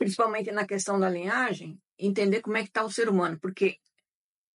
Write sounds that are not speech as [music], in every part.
principalmente na questão da linhagem, entender como é que está o ser humano, porque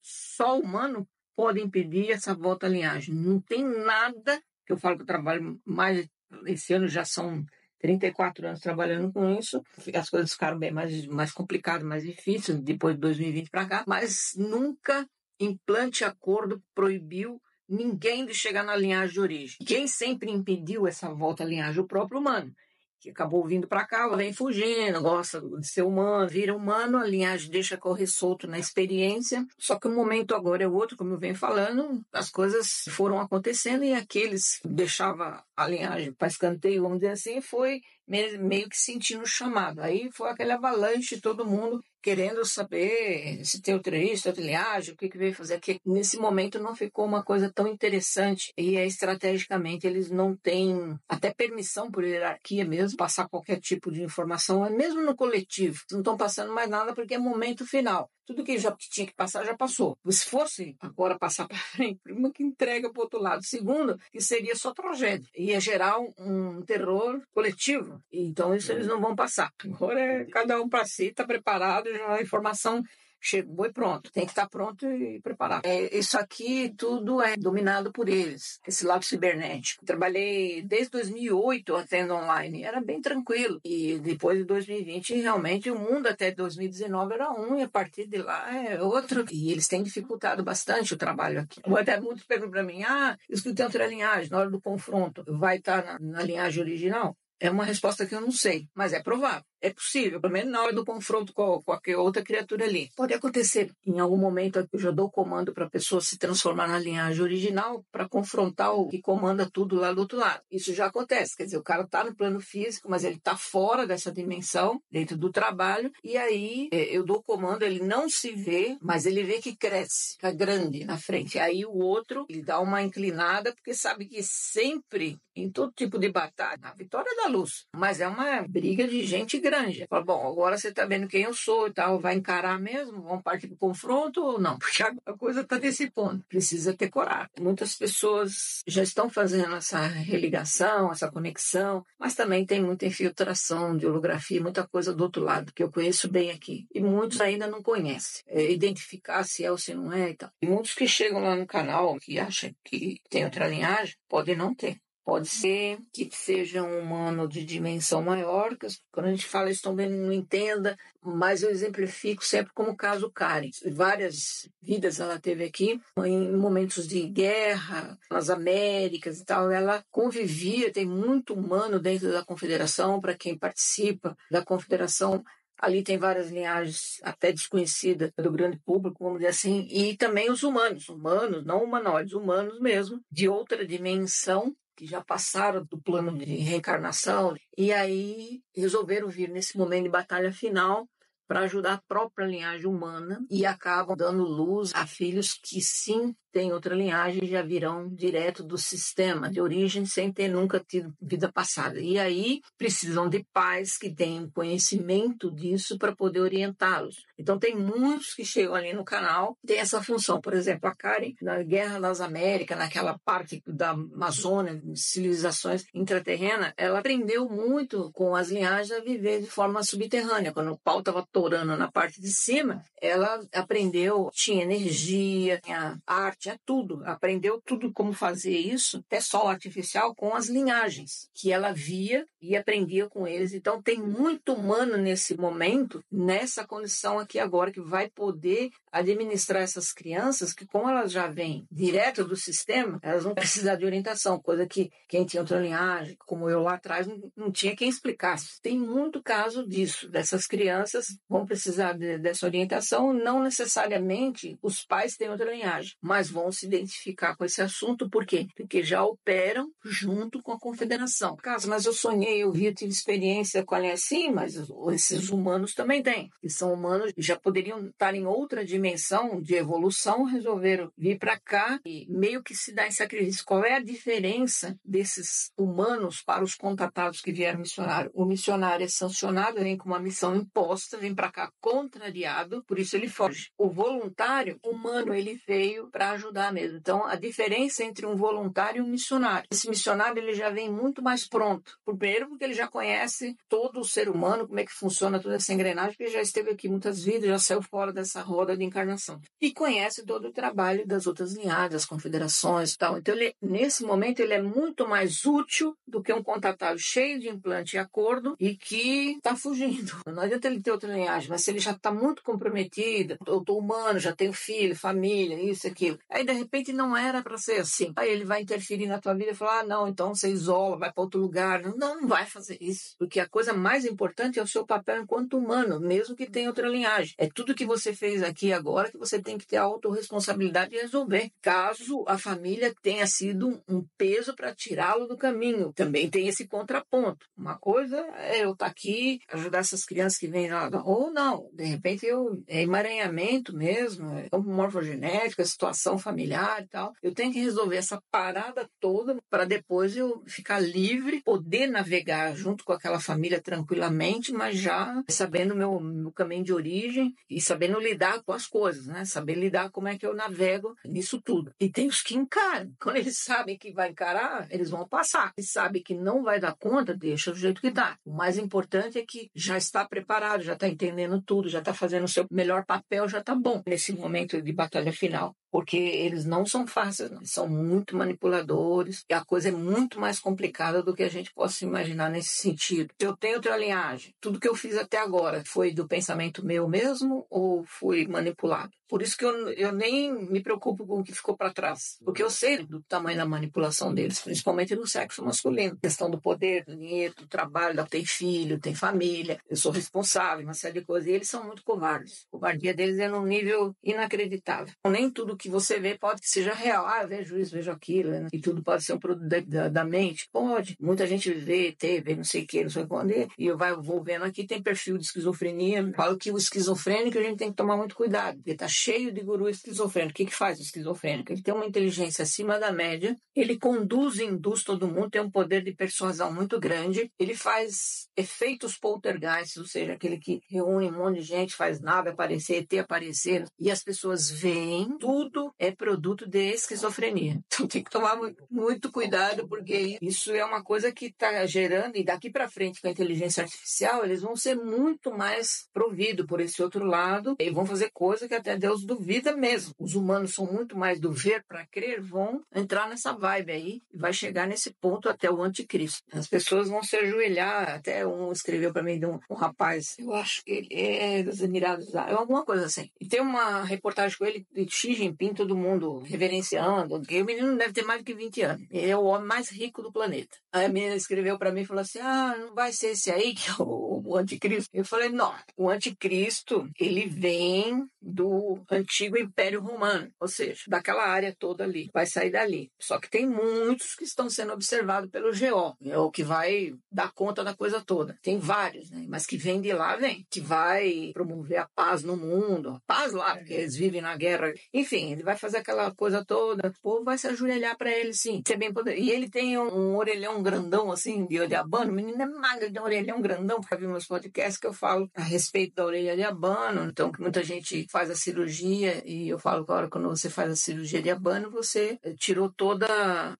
só o humano pode impedir essa volta à linhagem. Não tem nada, que eu falo que eu trabalho mais, esse ano já são 34 anos trabalhando com isso, as coisas ficaram bem mais, mais complicadas, mais difíceis depois de 2020 para cá, mas nunca implante acordo proibiu ninguém de chegar na linhagem de origem. Quem sempre impediu essa volta à linhagem? O próprio humano que acabou vindo para cá, vem fugindo, gosta de ser humano, vira humano, a linhagem deixa correr solto na experiência. Só que o momento agora é outro, como eu venho falando, as coisas foram acontecendo e aqueles que deixava a linhagem para escanteio, vamos dizer assim, foi meio que sentindo o chamado. Aí foi aquele avalanche, todo mundo querendo saber se tem outra linhagem, o que, que veio fazer aqui. Nesse momento não ficou uma coisa tão interessante e é, estrategicamente eles não têm até permissão por hierarquia mesmo, passar qualquer tipo de informação, é mesmo no coletivo. Não estão passando mais nada porque é momento final. Tudo que já tinha que passar já passou. Se fosse agora passar para frente, [laughs] uma que entrega para o outro lado. Segundo, que seria só tragédia. Ia gerar um, um terror coletivo. Então isso eles não vão passar. Agora é cada um para si, está preparado, já a informação chegou e pronto. Tem que estar pronto e preparado. É, isso aqui tudo é dominado por eles, esse lado cibernético. Trabalhei desde 2008 atendo online, era bem tranquilo. E depois de 2020, realmente o mundo até 2019 era um e a partir de lá é outro. E eles têm dificultado bastante o trabalho aqui. Até muitos perguntam para mim: ah, isso que tem outra linhagem, na hora do confronto, vai estar na, na linhagem original? É uma resposta que eu não sei, mas é provável. É possível, pelo menos na hora do confronto com qualquer outra criatura ali. Pode acontecer. Em algum momento eu já dou comando para a pessoa se transformar na linhagem original para confrontar o que comanda tudo lá do outro lado. Isso já acontece. Quer dizer, o cara está no plano físico, mas ele está fora dessa dimensão, dentro do trabalho, e aí é, eu dou comando, ele não se vê, mas ele vê que cresce, fica grande na frente. Aí o outro, ele dá uma inclinada, porque sabe que sempre, em todo tipo de batalha, a vitória é da luz, mas é uma briga de gente grande. Fala, bom, agora você está vendo quem eu sou e tal, vai encarar mesmo? Vamos partir para o confronto ou não? [laughs] Porque a coisa está nesse ponto. Precisa ter coragem. Muitas pessoas já estão fazendo essa religação, essa conexão, mas também tem muita infiltração de holografia, muita coisa do outro lado, que eu conheço bem aqui. E muitos ainda não conhecem. É, identificar se é ou se não é e tal. E muitos que chegam lá no canal, que acham que tem outra linhagem, podem não ter. Pode ser que seja um humano de dimensão maior, que quando a gente fala isso também não entenda, mas eu exemplifico sempre como o caso Karen. Várias vidas ela teve aqui, em momentos de guerra, nas Américas e tal, ela convivia, tem muito humano dentro da confederação, para quem participa da confederação, Ali tem várias linhagens até desconhecidas do grande público, vamos dizer assim, e também os humanos, humanos, não humanoides, humanos mesmo, de outra dimensão, que já passaram do plano de reencarnação, e aí resolveram vir nesse momento de batalha final para ajudar a própria linhagem humana e acabam dando luz a filhos que sim têm outra linhagem e já virão direto do sistema de origem sem ter nunca tido vida passada. E aí precisam de pais que tenham conhecimento disso para poder orientá-los. Então tem muitos que chegam ali no canal, tem essa função. Por exemplo, a Karen, na Guerra das Américas, naquela parte da Amazônia, civilizações intraterrenas, ela aprendeu muito com as linhagens a viver de forma subterrânea. Quando o pau estava torando na parte de cima, ela aprendeu, tinha energia, tinha arte, tinha tudo. Aprendeu tudo como fazer isso, até sol artificial, com as linhagens, que ela via e aprendia com eles. Então, tem muito humano nesse momento, nessa condição aqui agora, que vai poder administrar essas crianças, que como elas já vêm direto do sistema, elas vão precisar de orientação, coisa que quem tinha outra linhagem, como eu lá atrás, não tinha quem explicasse. Tem muito caso disso, dessas crianças vão precisar de, dessa orientação, não necessariamente os pais têm outra linhagem, mas vão se identificar com esse assunto, por quê? Porque já operam junto com a confederação. Caso, mas eu sonhei, eu vi, eu tive experiência com a linha assim, mas esses humanos também têm. E são humanos já poderiam estar em outra dimensão de evolução, resolveram vir para cá e meio que se dá em sacrifício. Qual é a diferença desses humanos para os contatados que vieram missionário? O missionário é sancionado, vem com uma missão imposta, vem para cá contrariado, por isso ele foge. O voluntário humano, ele veio para ajudar mesmo. Então, a diferença entre um voluntário e um missionário. Esse missionário, ele já vem muito mais pronto. Primeiro, porque ele já conhece todo o ser humano, como é que funciona toda essa engrenagem, porque já esteve aqui muitas vidas, já saiu fora dessa roda de encarnação. E conhece todo o trabalho das outras linhagens, das confederações e tal. Então, ele, nesse momento, ele é muito mais útil do que um contatado cheio de implante e acordo e que está fugindo. Não adianta ele ter outra linhagem, mas se ele já está muito comprometido, eu estou humano, já tenho filho, família, isso, aquilo. Aí, de repente, não era para ser assim. Aí ele vai interferir na tua vida e falar: ah, não, então você isola, vai para outro lugar. Não, não vai fazer isso. Porque a coisa mais importante é o seu papel enquanto humano, mesmo que tenha outra linhagem. É tudo que você fez aqui agora que você tem que ter a autorresponsabilidade de resolver. Caso a família tenha sido um peso para tirá-lo do caminho. Também tem esse contraponto. Uma coisa é eu estar tá aqui, ajudar essas crianças que vêm lá, ou não, de repente eu, é emaranhamento mesmo, é morfogenética, situação familiar e tal. Eu tenho que resolver essa parada toda para depois eu ficar livre, poder navegar junto com aquela família tranquilamente, mas já sabendo meu, meu caminho de origem e sabendo lidar com as coisas, né? Saber lidar como é que eu navego nisso tudo. E tem os que encaram. [laughs] Quando eles sabem que vai encarar, eles vão passar. Eles sabem que não vai dar conta, deixa do jeito que dá. O mais importante é que já está preparado, já está entendendo tudo, já está fazendo o seu melhor papel, já está bom. Nesse momento de batalha final porque eles não são fáceis, não. são muito manipuladores e a coisa é muito mais complicada do que a gente possa imaginar nesse sentido. Eu tenho outra linhagem. Tudo que eu fiz até agora foi do pensamento meu mesmo ou fui manipulado? Por isso que eu, eu nem me preocupo com o que ficou para trás, porque eu sei do tamanho da manipulação deles, principalmente no sexo masculino. Questão do poder, do dinheiro, do trabalho, tem filho, tem família, eu sou responsável, uma série de coisas. E eles são muito covardes. A covardia deles é num nível inacreditável. Nem tudo que você vê pode que seja real. Ah, eu vejo isso, vejo aquilo, né? e tudo pode ser um produto da, da, da, mente. Pode. Muita gente vê, teve, não sei o que, não sei quando. E eu vou vendo aqui, tem perfil de esquizofrenia. Falo que o esquizofrênico a gente tem que tomar muito cuidado, porque tá cheio de guru esquizofrênico. O que, que faz o esquizofrênico? Ele tem uma inteligência acima da média, ele conduz e induz todo mundo, tem um poder de persuasão muito grande, ele faz efeitos poltergeist, ou seja, aquele que reúne um monte de gente, faz nave aparecer, ET aparecer, e as pessoas veem, tudo é produto de esquizofrenia. [laughs] Então tem que tomar muito cuidado, porque isso é uma coisa que está gerando, e daqui para frente com a inteligência artificial, eles vão ser muito mais providos por esse outro lado, e vão fazer coisa que até Deus duvida mesmo. Os humanos são muito mais do ver para crer, vão entrar nessa vibe aí e vai chegar nesse ponto até o anticristo. As pessoas vão se ajoelhar, até um escreveu para mim de um, um, rapaz, eu acho que ele é dos Emirados Árabes, alguma coisa assim. E tem uma reportagem com ele de Xi Jinping, todo mundo reverenciando, que o menino deve ter mais de 20 anos. Ele é o homem mais rico do planeta. Aí a menina escreveu para mim e falou assim: "Ah, não vai ser esse aí que é o, o anticristo?" Eu falei: "Não, o anticristo, ele vem do antigo Império Romano, ou seja, daquela área toda ali, vai sair dali. Só que tem muitos que estão sendo observados pelo GO, é o que vai dar conta da coisa toda. Tem vários, né? Mas que vem de lá, vem, que vai promover a paz no mundo, a paz lá, porque eles vivem na guerra. Enfim, ele vai fazer aquela coisa toda, o povo vai se ajoelhar para ele, sim. Ser bem poder. E ele tem um, um, orelhão grandão, assim, de abano. O menino é magro, de um orelhão grandão, para ver meus podcasts que eu falo a respeito da orelha de abano. Então, que muita gente faz a cirurgia e eu falo que a hora quando você faz a cirurgia de abano, você eh, tirou toda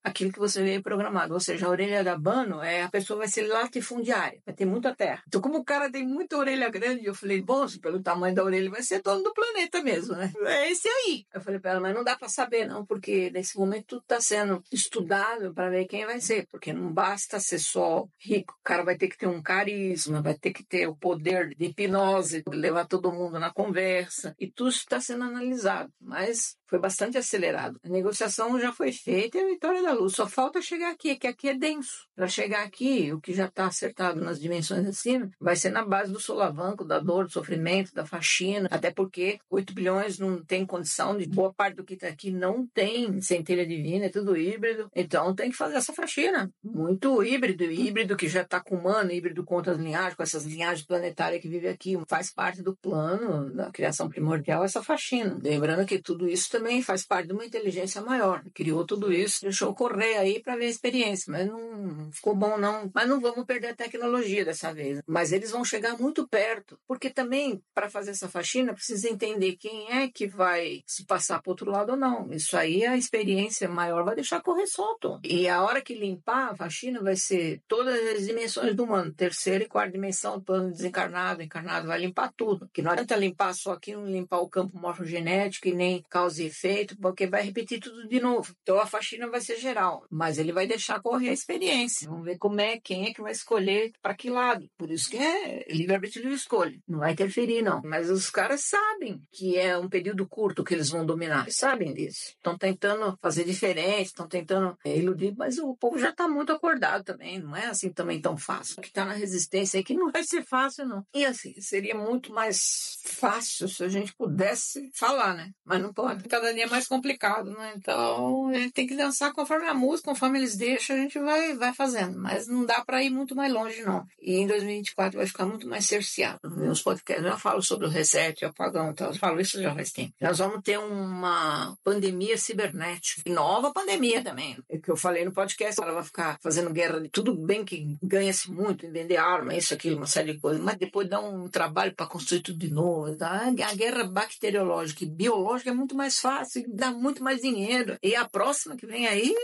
aquilo que você veio programado. Ou seja, a orelha de abano é a pessoa vai ser latifundiária, vai ter muita terra. Então, como o cara tem muita orelha grande, eu falei, bom, pelo tamanho da orelha, vai ser dono do planeta mesmo, né? É esse aí. Eu falei para ela, mas não dá para saber, não, porque nesse momento tudo está sendo estudado para ver quem vai ser, porque não basta ser só rico, o cara vai ter que ter um carisma, vai ter que ter o poder de hipnose, levar todo mundo na conversa, e tudo está sendo analisado. Mas foi bastante acelerado. A negociação já foi feita e a vitória da luz. Só falta chegar aqui, que aqui é denso. Para chegar aqui, o que já está acertado nas dimensões acima, vai ser na base do solavanco, da dor, do sofrimento, da faxina. Até porque 8 bilhões não tem condição de. Boa parte do que está aqui não tem centelha divina, é tudo híbrido. Então tem que fazer essa faxina. Muito híbrido. Híbrido que já está com humano, híbrido com outras linhagens, com essas linhagens planetárias que vivem aqui. Faz parte do plano da criação primordial essa faxina. Lembrando que tudo isso também faz parte de uma inteligência maior. Criou tudo isso, deixou correr aí para ver a experiência, mas não ficou bom não. Mas não vamos perder a tecnologia dessa vez. Mas eles vão chegar muito perto, porque também para fazer essa faxina precisa entender quem é que vai se passar para outro lado ou não. Isso aí a experiência maior vai deixar correr solto. E a hora que limpar a faxina vai ser todas as dimensões do humano, terceira e quarta dimensão, plano desencarnado, encarnado vai limpar tudo. Que não adianta limpar só aqui, não limpar o campo morfogenético e nem causa efeito, porque vai repetir tudo de novo. Então a faxina vai ser geral, mas ele vai deixar correr a experiência. Vamos ver como é, quem é que vai escolher para que lado. Por isso que é livre-arbítrio de escolha. Não vai interferir, não. Mas os caras sabem que é um período curto que eles vão dominar. Eles sabem disso. Estão tentando fazer diferente, estão tentando é, iludir, mas o povo já está muito acordado também. Não é assim também tão fácil. O que está na resistência é que não vai ser fácil, não. E assim, seria muito mais fácil se a gente pudesse falar, né? Mas não pode. Cada é mais complicado, né? Então, a gente tem que dançar conforme a música, conforme eles deixam, a gente vai, vai fazendo. Mas não dá para ir muito mais longe, não. E em 2024 vai ficar muito mais cerceado. Nos podcasts eu falo sobre o reset, o apagão, então eu falo isso já faz tempo. Nós vamos ter uma pandemia cibernética. Nova pandemia também. É que eu falei no podcast, ela vai ficar fazendo guerra de tudo bem que ganha-se muito em vender arma, isso, aquilo, uma série de coisas, mas depois dá um trabalho para construir tudo de novo. Tá? A guerra bacteriológica e biológica é muito mais fácil, dá muito mais dinheiro. E a próxima que vem aí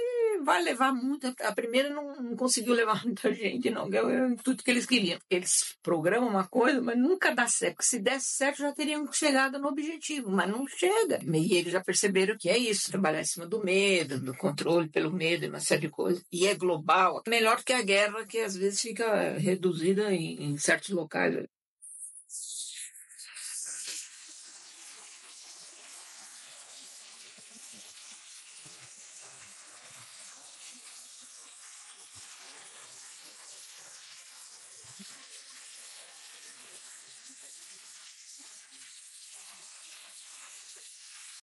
vai levar muita. A primeira não, não conseguiu levar [laughs] muita gente, não. É tudo que eles queriam. Eles programam uma coisa, mas nunca dá certo. Se desse certo, já teriam chegado no objetivo, mas não chega. E eles já perceberam que é isso: trabalhar em cima do medo, do controle pelo medo, uma série de coisas. E é global. Melhor que a guerra, que às vezes fica reduzida em, em certos locais.